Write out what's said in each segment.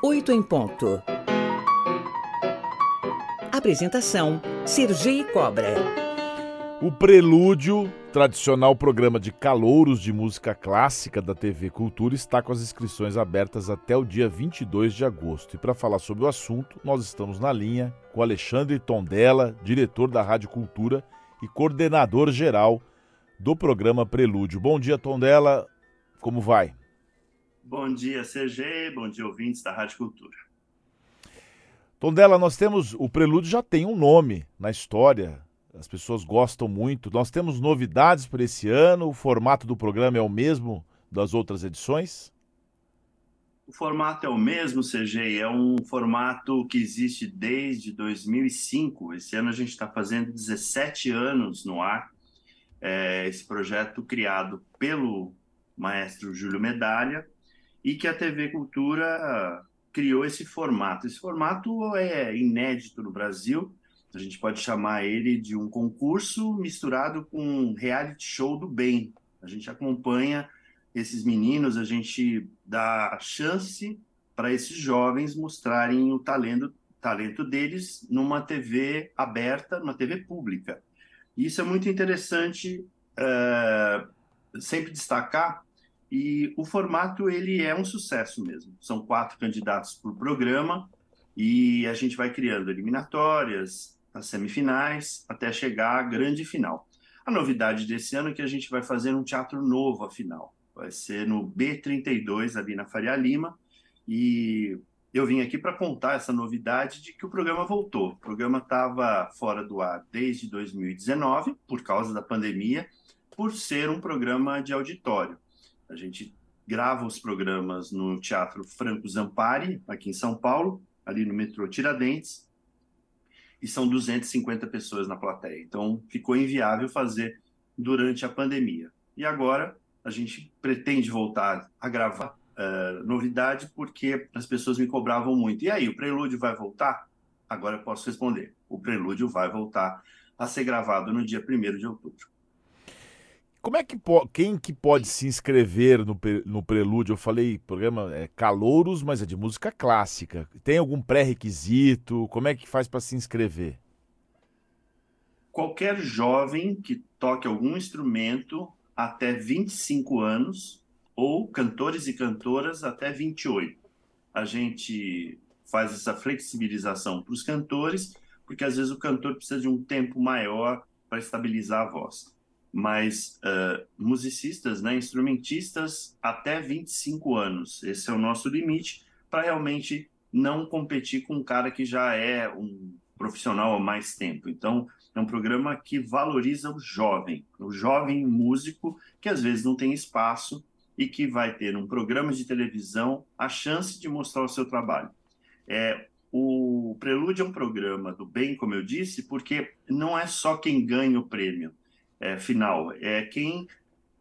8 em ponto. Apresentação: Sergi Cobra. O Prelúdio, tradicional programa de calouros de música clássica da TV Cultura, está com as inscrições abertas até o dia 22 de agosto. E para falar sobre o assunto, nós estamos na linha com Alexandre Tondela, diretor da Rádio Cultura e coordenador geral do programa Prelúdio. Bom dia, Tondela. Como vai? Bom dia, CG. Bom dia, ouvintes da Rádio Cultura. Tondela, nós temos. O Prelúdio já tem um nome na história. As pessoas gostam muito. Nós temos novidades para esse ano. O formato do programa é o mesmo das outras edições? O formato é o mesmo, CG. É um formato que existe desde 2005. Esse ano a gente está fazendo 17 anos no ar. É esse projeto criado pelo maestro Júlio Medalha e que a TV Cultura criou esse formato. Esse formato é inédito no Brasil. A gente pode chamar ele de um concurso misturado com um reality show do bem. A gente acompanha esses meninos, a gente dá chance para esses jovens mostrarem o talento, talento deles numa TV aberta, numa TV pública. E isso é muito interessante uh, sempre destacar, e o formato ele é um sucesso mesmo. São quatro candidatos por programa e a gente vai criando eliminatórias, as semifinais, até chegar à grande final. A novidade desse ano é que a gente vai fazer um teatro novo a final. Vai ser no B32, ali na Faria Lima. E eu vim aqui para contar essa novidade de que o programa voltou. O programa estava fora do ar desde 2019, por causa da pandemia, por ser um programa de auditório. A gente grava os programas no Teatro Franco Zampari, aqui em São Paulo, ali no metrô Tiradentes, e são 250 pessoas na plateia. Então, ficou inviável fazer durante a pandemia. E agora a gente pretende voltar a gravar uh, novidade porque as pessoas me cobravam muito. E aí, o Prelúdio vai voltar? Agora eu posso responder. O Prelúdio vai voltar a ser gravado no dia 1 de outubro. Como é que quem que pode se inscrever no, no Prelúdio? Eu falei, programa é Calouros, mas é de música clássica. Tem algum pré-requisito? Como é que faz para se inscrever? Qualquer jovem que toque algum instrumento até 25 anos ou cantores e cantoras até 28. A gente faz essa flexibilização para os cantores, porque às vezes o cantor precisa de um tempo maior para estabilizar a voz mas uh, musicistas, né, instrumentistas até 25 anos. Esse é o nosso limite para realmente não competir com um cara que já é um profissional há mais tempo. Então, é um programa que valoriza o jovem, o jovem músico que às vezes não tem espaço e que vai ter um programa de televisão a chance de mostrar o seu trabalho. É, o Prelúdio é um programa do bem, como eu disse, porque não é só quem ganha o prêmio é, final, é quem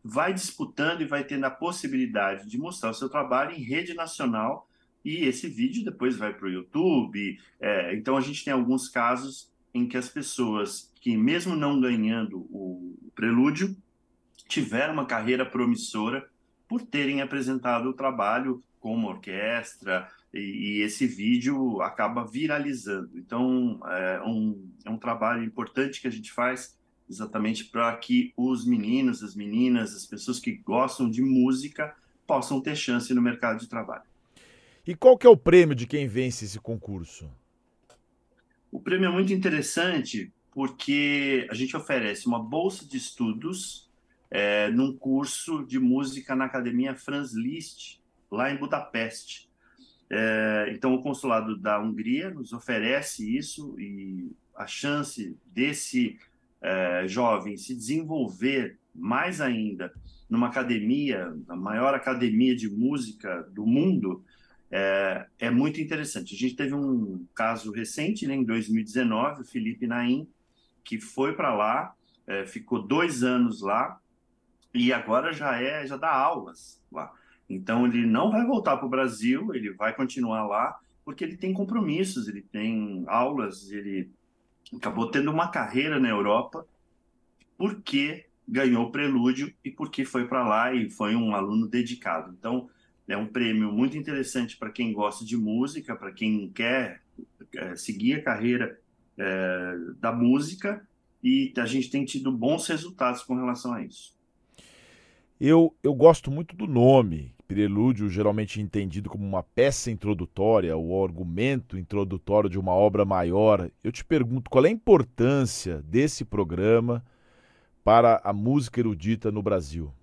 vai disputando e vai tendo a possibilidade de mostrar o seu trabalho em rede nacional e esse vídeo depois vai para o YouTube. É, então a gente tem alguns casos em que as pessoas que mesmo não ganhando o prelúdio tiveram uma carreira promissora por terem apresentado o trabalho com uma orquestra e, e esse vídeo acaba viralizando. Então é um, é um trabalho importante que a gente faz exatamente para que os meninos, as meninas, as pessoas que gostam de música possam ter chance no mercado de trabalho. E qual que é o prêmio de quem vence esse concurso? O prêmio é muito interessante porque a gente oferece uma bolsa de estudos é, num curso de música na Academia Franz Liszt, lá em Budapeste. É, então, o consulado da Hungria nos oferece isso e a chance desse é, jovem se desenvolver mais ainda numa academia, a maior academia de música do mundo, é, é, muito interessante. A gente teve um caso recente, né, em 2019, o Felipe Naim, que foi para lá, é, ficou dois anos lá e agora já é já dá aulas lá. Então ele não vai voltar para o Brasil, ele vai continuar lá porque ele tem compromissos, ele tem aulas, ele acabou tendo uma carreira na Europa porque ganhou o prelúdio e porque foi para lá e foi um aluno dedicado. Então, É um prêmio muito interessante para quem gosta de música, para quem quer é, seguir a carreira é, da música, e a gente tem tido bons resultados com relação a isso. Eu, eu gosto muito do nome, prelúdio, geralmente entendido como uma peça introdutória, o argumento introdutório de uma obra maior. Eu te pergunto qual é a importância desse programa para a música erudita no Brasil?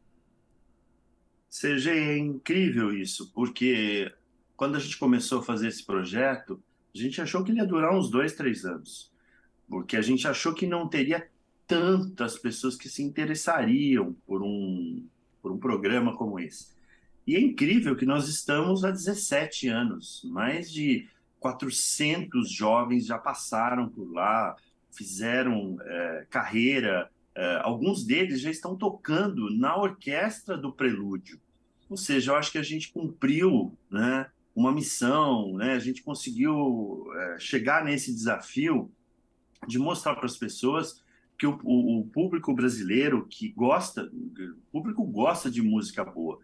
CG, é incrível isso, porque quando a gente começou a fazer esse projeto, a gente achou que ele ia durar uns dois, três anos, porque a gente achou que não teria tantas pessoas que se interessariam por um, por um programa como esse. E é incrível que nós estamos há 17 anos, mais de 400 jovens já passaram por lá, fizeram é, carreira, é, alguns deles já estão tocando na orquestra do Prelúdio. Ou seja, eu acho que a gente cumpriu né, uma missão, né, a gente conseguiu é, chegar nesse desafio de mostrar para as pessoas que o, o, o, público brasileiro que gosta, o público gosta de música boa.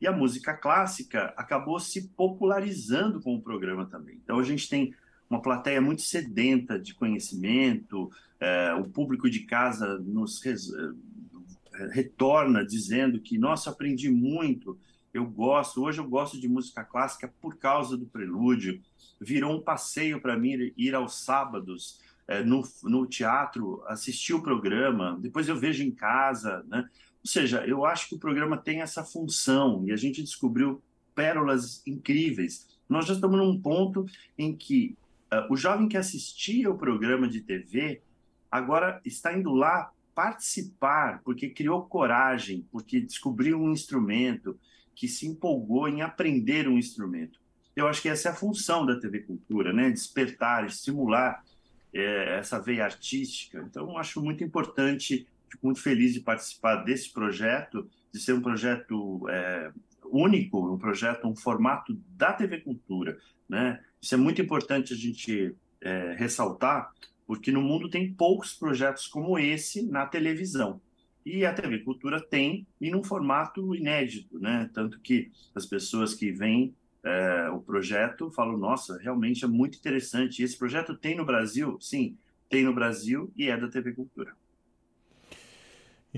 E a música clássica acabou se popularizando com o programa também. Então a gente tem uma plateia muito sedenta de conhecimento, é, o público de casa nos res, é, retorna dizendo que, nossa, aprendi muito, eu gosto, hoje eu gosto de música clássica por causa do prelúdio, virou um passeio para mim ir aos sábados é, no, no teatro, assistir o programa, depois eu vejo em casa, né? Ou seja, eu acho que o programa tem essa função e a gente descobriu pérolas incríveis. Nós já estamos num ponto em que uh, o jovem que assistia o programa de TV agora está indo lá participar, porque criou coragem, porque descobriu um instrumento, que se empolgou em aprender um instrumento. Eu acho que essa é a função da TV Cultura, né? Despertar, estimular é, essa veia artística. Então, acho muito importante, fico muito feliz de participar desse projeto, de ser um projeto é, único, um projeto, um formato da TV Cultura, né? Isso é muito importante a gente é, ressaltar, porque no mundo tem poucos projetos como esse na televisão. E a TV Cultura tem, e num formato inédito, né? Tanto que as pessoas que vêm é, o projeto falam, nossa, realmente é muito interessante. Esse projeto tem no Brasil? Sim, tem no Brasil e é da TV Cultura.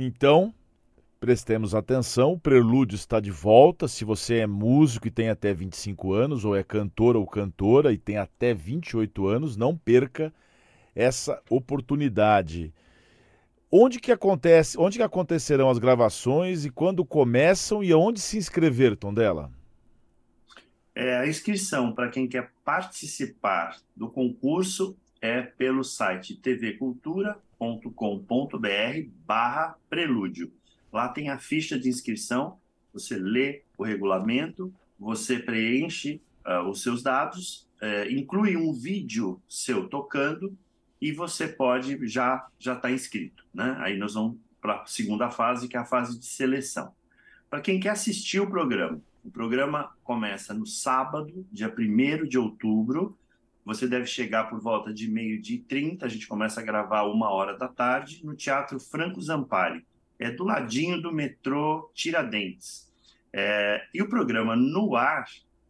Então, prestemos atenção, o Prelúdio está de volta. Se você é músico e tem até 25 anos, ou é cantor ou cantora e tem até 28 anos, não perca essa oportunidade. Onde que acontece, onde que acontecerão as gravações e quando começam e aonde se inscrever, Tondela? É, a inscrição para quem quer participar do concurso é pelo site tvcultura.com.br barra prelúdio. Lá tem a ficha de inscrição, você lê o regulamento, você preenche uh, os seus dados, uh, inclui um vídeo seu tocando e você pode já já estar tá inscrito, né? Aí nós vamos para a segunda fase, que é a fase de seleção. Para quem quer assistir o programa, o programa começa no sábado, dia 1 de outubro. Você deve chegar por volta de meio-dia e 30. A gente começa a gravar uma hora da tarde no Teatro Franco Zampari. É do ladinho do metrô Tiradentes. É, e o programa no ar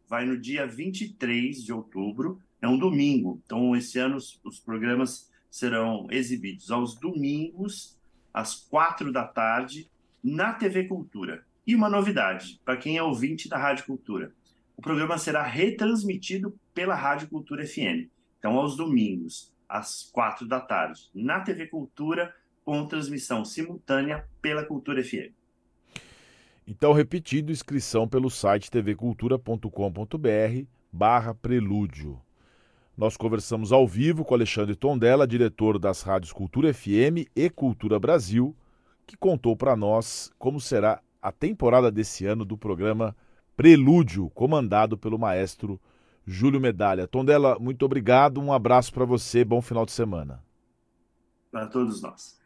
vai no dia 23 de outubro, é um domingo. Então, esse ano, os, os programas serão exibidos aos domingos, às quatro da tarde, na TV Cultura. E uma novidade, para quem é ouvinte da Rádio Cultura, o programa será retransmitido pela Rádio Cultura FM. Então, aos domingos, às quatro da tarde, na TV Cultura, com transmissão simultânea pela Cultura FM. Então, repetindo, inscrição pelo site tvcultura.com.br barra prelúdio. Nós conversamos ao vivo com Alexandre Tondela, diretor das rádios Cultura FM e Cultura Brasil, que contou para nós como será a temporada desse ano do programa Prelúdio, comandado pelo maestro Júlio Medalha. Tondela, muito obrigado, um abraço para você, bom final de semana. Para todos nós.